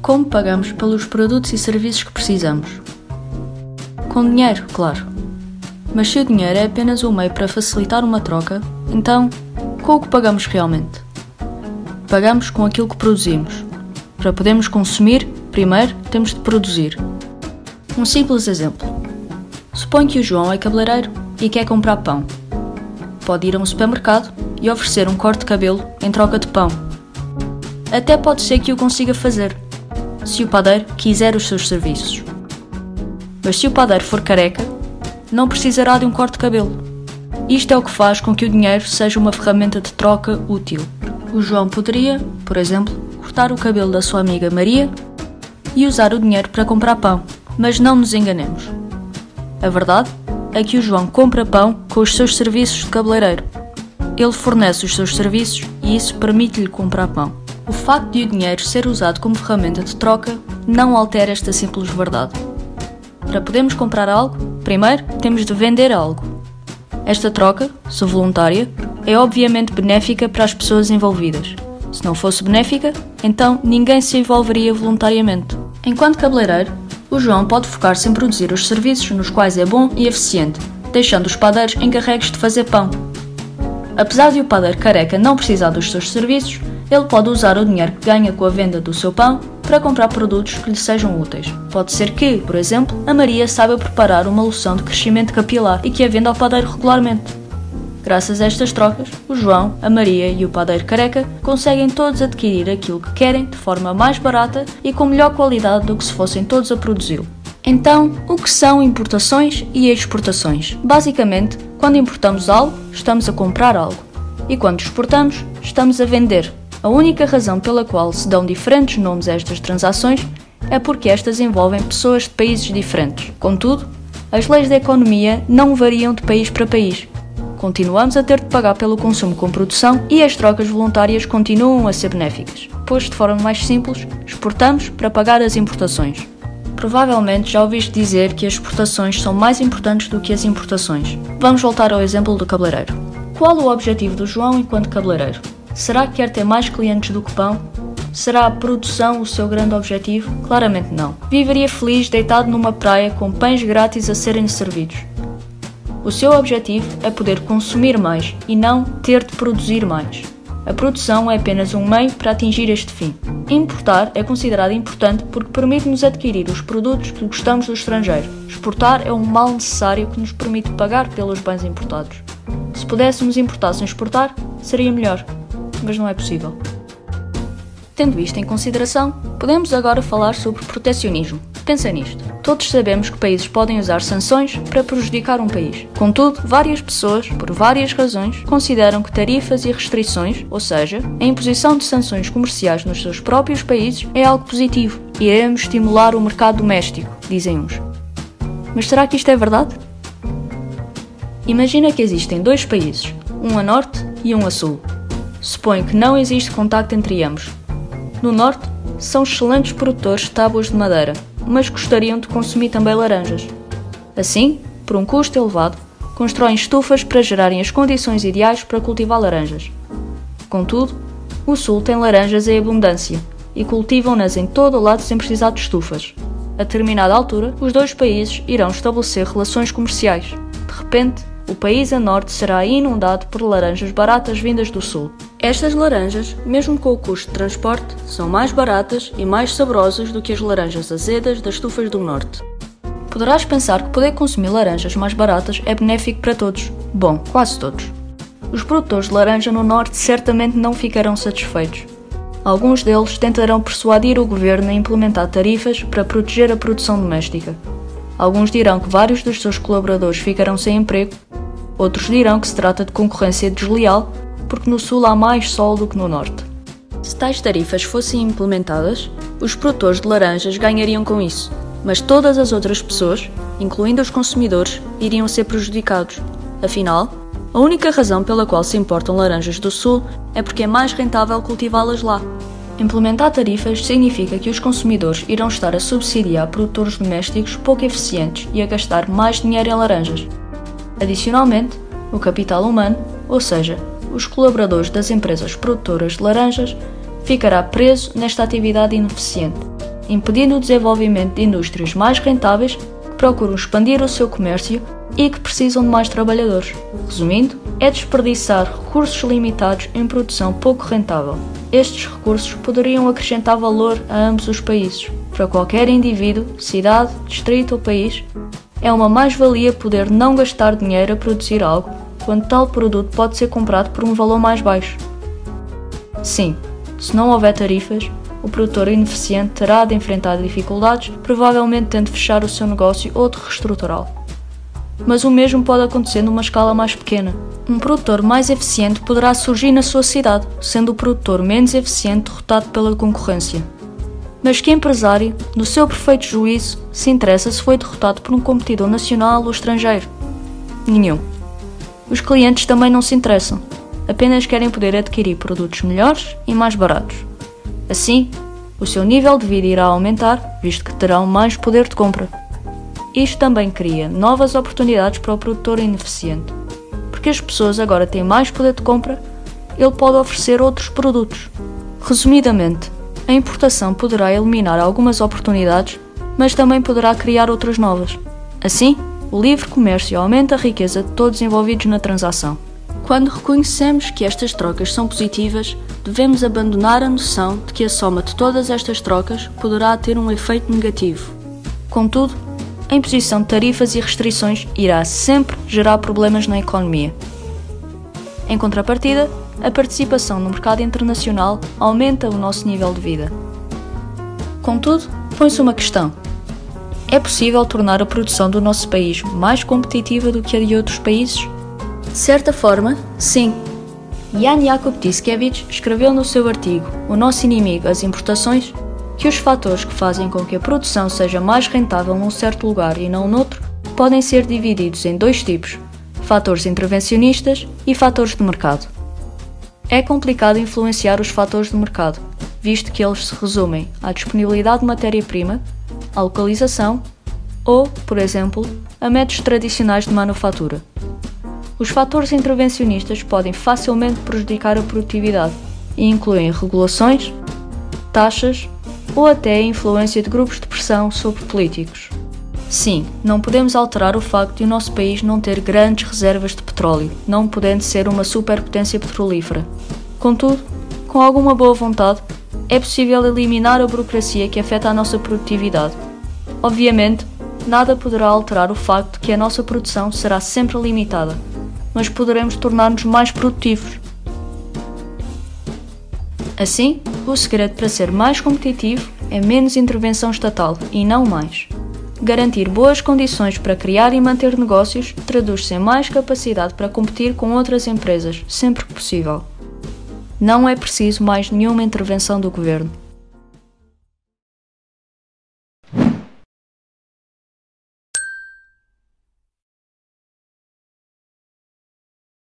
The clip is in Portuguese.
Como pagamos pelos produtos e serviços que precisamos? Com dinheiro, claro. Mas se o dinheiro é apenas um meio para facilitar uma troca, então com o que pagamos realmente? Pagamos com aquilo que produzimos. Para podermos consumir, primeiro temos de produzir. Um simples exemplo. Suponho que o João é cabeleireiro e quer comprar pão. Pode ir a um supermercado e oferecer um corte de cabelo em troca de pão. Até pode ser que o consiga fazer, se o padeiro quiser os seus serviços. Mas se o padeiro for careca, não precisará de um corte de cabelo. Isto é o que faz com que o dinheiro seja uma ferramenta de troca útil. O João poderia, por exemplo, cortar o cabelo da sua amiga Maria e usar o dinheiro para comprar pão. Mas não nos enganemos. A verdade é que o João compra pão com os seus serviços de cabeleireiro. Ele fornece os seus serviços e isso permite-lhe comprar pão. O facto de o dinheiro ser usado como ferramenta de troca não altera esta simples verdade. Para podermos comprar algo, primeiro temos de vender algo. Esta troca, se voluntária, é obviamente benéfica para as pessoas envolvidas. Se não fosse benéfica, então ninguém se envolveria voluntariamente. Enquanto cabeleireiro, o João pode focar-se em produzir os serviços nos quais é bom e eficiente, deixando os padeiros encarregues de fazer pão. Apesar de o padeiro careca não precisar dos seus serviços, ele pode usar o dinheiro que ganha com a venda do seu pão para comprar produtos que lhe sejam úteis. Pode ser que, por exemplo, a Maria saiba preparar uma loção de crescimento capilar e que a venda ao padeiro regularmente. Graças a estas trocas, o João, a Maria e o padeiro careca conseguem todos adquirir aquilo que querem de forma mais barata e com melhor qualidade do que se fossem todos a produzi-lo. Então, o que são importações e exportações? Basicamente, quando importamos algo, estamos a comprar algo, e quando exportamos, estamos a vender. A única razão pela qual se dão diferentes nomes a estas transações é porque estas envolvem pessoas de países diferentes. Contudo, as leis da economia não variam de país para país. Continuamos a ter de pagar pelo consumo com produção e as trocas voluntárias continuam a ser benéficas, pois, de forma mais simples, exportamos para pagar as importações. Provavelmente já ouviste dizer que as exportações são mais importantes do que as importações. Vamos voltar ao exemplo do cabeleireiro. Qual o objetivo do João enquanto cabeleireiro? Será que quer ter mais clientes do que pão? Será a produção o seu grande objetivo? Claramente não. Viveria feliz deitado numa praia com pães grátis a serem servidos. O seu objetivo é poder consumir mais e não ter de produzir mais. A produção é apenas um meio para atingir este fim. Importar é considerado importante porque permite-nos adquirir os produtos que gostamos do estrangeiro. Exportar é um mal necessário que nos permite pagar pelos bens importados. Se pudéssemos importar sem exportar, seria melhor, mas não é possível. Tendo isto em consideração, podemos agora falar sobre protecionismo. Pensa nisto. Todos sabemos que países podem usar sanções para prejudicar um país. Contudo, várias pessoas, por várias razões, consideram que tarifas e restrições, ou seja, a imposição de sanções comerciais nos seus próprios países, é algo positivo. Iremos estimular o mercado doméstico, dizem uns. Mas será que isto é verdade? Imagina que existem dois países, um a norte e um a sul. Suponho que não existe contacto entre ambos. No norte, são excelentes produtores de tábuas de madeira, mas gostariam de consumir também laranjas. Assim, por um custo elevado, constroem estufas para gerarem as condições ideais para cultivar laranjas. Contudo, o Sul tem laranjas em abundância e cultivam-nas em todo o lado sem precisar de estufas. A determinada altura, os dois países irão estabelecer relações comerciais. De repente, o país a norte será inundado por laranjas baratas vindas do sul. Estas laranjas, mesmo com o custo de transporte, são mais baratas e mais saborosas do que as laranjas azedas das estufas do norte. Poderás pensar que poder consumir laranjas mais baratas é benéfico para todos. Bom, quase todos. Os produtores de laranja no norte certamente não ficarão satisfeitos. Alguns deles tentarão persuadir o governo a implementar tarifas para proteger a produção doméstica. Alguns dirão que vários dos seus colaboradores ficarão sem emprego Outros dirão que se trata de concorrência desleal, porque no sul há mais sol do que no norte. Se tais tarifas fossem implementadas, os produtores de laranjas ganhariam com isso, mas todas as outras pessoas, incluindo os consumidores, iriam ser prejudicados. Afinal, a única razão pela qual se importam laranjas do sul é porque é mais rentável cultivá-las lá. Implementar tarifas significa que os consumidores irão estar a subsidiar produtores domésticos pouco eficientes e a gastar mais dinheiro em laranjas. Adicionalmente, o capital humano, ou seja, os colaboradores das empresas produtoras de laranjas, ficará preso nesta atividade ineficiente. impedindo o desenvolvimento de indústrias mais rentáveis que procuram expandir o seu comércio e que precisam de mais trabalhadores. Resumindo, é desperdiçar recursos limitados em produção pouco rentável. Estes recursos poderiam acrescentar valor a ambos os países. Para qualquer indivíduo, cidade, distrito ou país, é uma mais-valia poder não gastar dinheiro a produzir algo, quando tal produto pode ser comprado por um valor mais baixo. Sim, se não houver tarifas, o produtor ineficiente terá de enfrentar dificuldades, provavelmente tendo de fechar o seu negócio ou de reestruturá-lo. Mas o mesmo pode acontecer numa escala mais pequena. Um produtor mais eficiente poderá surgir na sua cidade, sendo o produtor menos eficiente derrotado pela concorrência. Mas que empresário, no seu perfeito juízo, se interessa se foi derrotado por um competidor nacional ou estrangeiro? Nenhum. Os clientes também não se interessam, apenas querem poder adquirir produtos melhores e mais baratos. Assim, o seu nível de vida irá aumentar, visto que terão mais poder de compra. Isto também cria novas oportunidades para o produtor ineficiente, porque as pessoas agora têm mais poder de compra, ele pode oferecer outros produtos. Resumidamente, a importação poderá eliminar algumas oportunidades, mas também poderá criar outras novas. Assim, o livre comércio aumenta a riqueza de todos envolvidos na transação. Quando reconhecemos que estas trocas são positivas, devemos abandonar a noção de que a soma de todas estas trocas poderá ter um efeito negativo. Contudo, a imposição de tarifas e restrições irá sempre gerar problemas na economia. Em contrapartida, a participação no mercado internacional aumenta o nosso nível de vida. Contudo, põe-se uma questão: é possível tornar a produção do nosso país mais competitiva do que a de outros países? De certa forma, sim. Jan Jakub Tiskevich escreveu no seu artigo O Nosso Inimigo, as Importações, que os fatores que fazem com que a produção seja mais rentável num certo lugar e não noutro podem ser divididos em dois tipos: fatores intervencionistas e fatores de mercado. É complicado influenciar os fatores de mercado, visto que eles se resumem à disponibilidade de matéria-prima, à localização ou, por exemplo, a métodos tradicionais de manufatura. Os fatores intervencionistas podem facilmente prejudicar a produtividade e incluem regulações, taxas ou até a influência de grupos de pressão sobre políticos. Sim, não podemos alterar o facto de o nosso país não ter grandes reservas de petróleo, não podendo ser uma superpotência petrolífera. Contudo, com alguma boa vontade, é possível eliminar a burocracia que afeta a nossa produtividade. Obviamente, nada poderá alterar o facto de que a nossa produção será sempre limitada mas poderemos tornar-nos mais produtivos. Assim, o segredo para ser mais competitivo é menos intervenção estatal e não mais. Garantir boas condições para criar e manter negócios traduz-se em mais capacidade para competir com outras empresas, sempre que possível. Não é preciso mais nenhuma intervenção do governo.